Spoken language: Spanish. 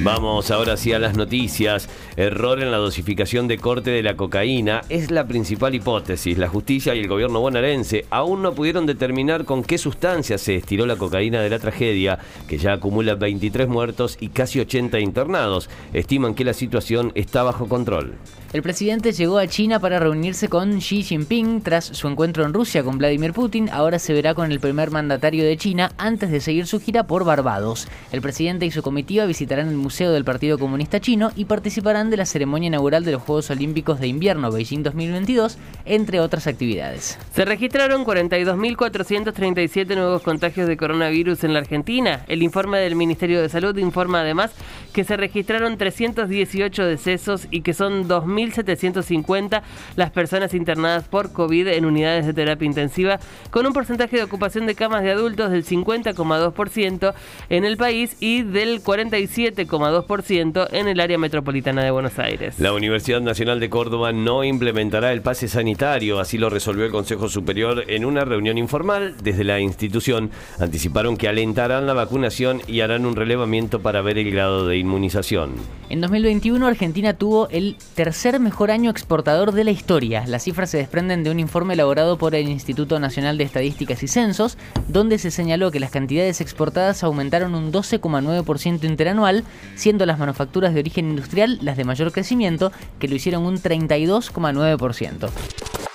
Vamos ahora sí a las noticias. Error en la dosificación de corte de la cocaína es la principal hipótesis. La justicia y el gobierno bonaerense aún no pudieron determinar con qué sustancia se estiró la cocaína de la tragedia, que ya acumula 23 muertos y casi 80 internados. Estiman que la situación está bajo control. El presidente llegó a China para reunirse con Xi Jinping tras su encuentro en Rusia con Vladimir Putin. Ahora se verá con el primer mandatario de China antes de seguir su gira por Barbados. El presidente y su comitiva visitarán el Museo del Partido Comunista Chino y participarán de la ceremonia inaugural de los Juegos Olímpicos de Invierno Beijing 2022, entre otras actividades. Se registraron 42.437 nuevos contagios de coronavirus en la Argentina. El informe del Ministerio de Salud informa además que se registraron 318 decesos y que son 2.000 1.750 las personas internadas por COVID en unidades de terapia intensiva, con un porcentaje de ocupación de camas de adultos del 50,2% en el país y del 47,2% en el área metropolitana de Buenos Aires. La Universidad Nacional de Córdoba no implementará el pase sanitario, así lo resolvió el Consejo Superior en una reunión informal. Desde la institución anticiparon que alentarán la vacunación y harán un relevamiento para ver el grado de inmunización. En 2021 Argentina tuvo el tercer mejor año exportador de la historia. Las cifras se desprenden de un informe elaborado por el Instituto Nacional de Estadísticas y Censos, donde se señaló que las cantidades exportadas aumentaron un 12,9% interanual, siendo las manufacturas de origen industrial las de mayor crecimiento, que lo hicieron un 32,9%.